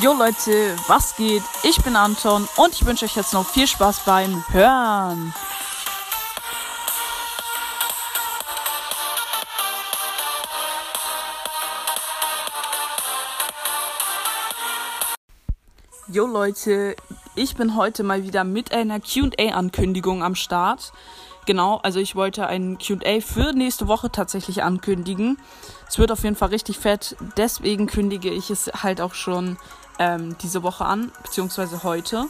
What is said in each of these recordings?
Jo Leute, was geht? Ich bin Anton und ich wünsche euch jetzt noch viel Spaß beim Hören. Jo Leute, ich bin heute mal wieder mit einer QA-Ankündigung am Start. Genau, also ich wollte ein QA für nächste Woche tatsächlich ankündigen. Es wird auf jeden Fall richtig fett, deswegen kündige ich es halt auch schon ähm, diese Woche an, beziehungsweise heute.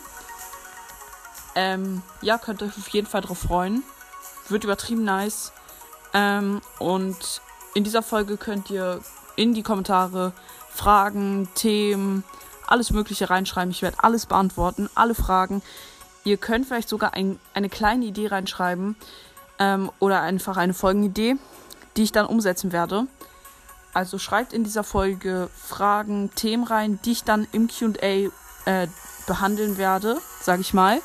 Ähm, ja, könnt euch auf jeden Fall drauf freuen. Wird übertrieben nice. Ähm, und in dieser Folge könnt ihr in die Kommentare Fragen, Themen, alles Mögliche reinschreiben. Ich werde alles beantworten, alle Fragen. Ihr könnt vielleicht sogar ein, eine kleine Idee reinschreiben ähm, oder einfach eine Folgenidee, die ich dann umsetzen werde. Also schreibt in dieser Folge Fragen, Themen rein, die ich dann im QA äh, behandeln werde, sage ich mal.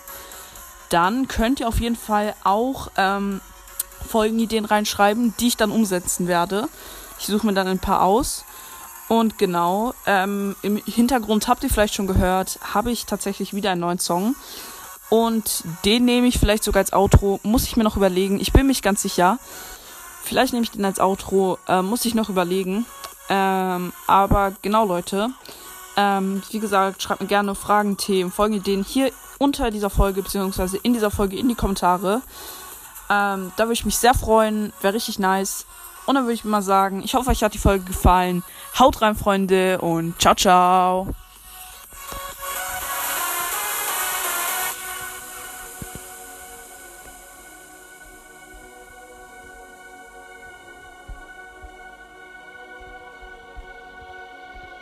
Dann könnt ihr auf jeden Fall auch ähm, Folgenideen reinschreiben, die ich dann umsetzen werde. Ich suche mir dann ein paar aus. Und genau, ähm, im Hintergrund habt ihr vielleicht schon gehört, habe ich tatsächlich wieder einen neuen Song. Und den nehme ich vielleicht sogar als Outro. Muss ich mir noch überlegen. Ich bin mich ganz sicher. Vielleicht nehme ich den als Outro. Äh, muss ich noch überlegen. Ähm, aber genau, Leute. Ähm, wie gesagt, schreibt mir gerne Fragen, Themen, Folgenideen hier unter dieser Folge, beziehungsweise in dieser Folge in die Kommentare. Ähm, da würde ich mich sehr freuen. Wäre richtig nice. Und dann würde ich mal sagen, ich hoffe, euch hat die Folge gefallen. Haut rein, Freunde, und ciao, ciao.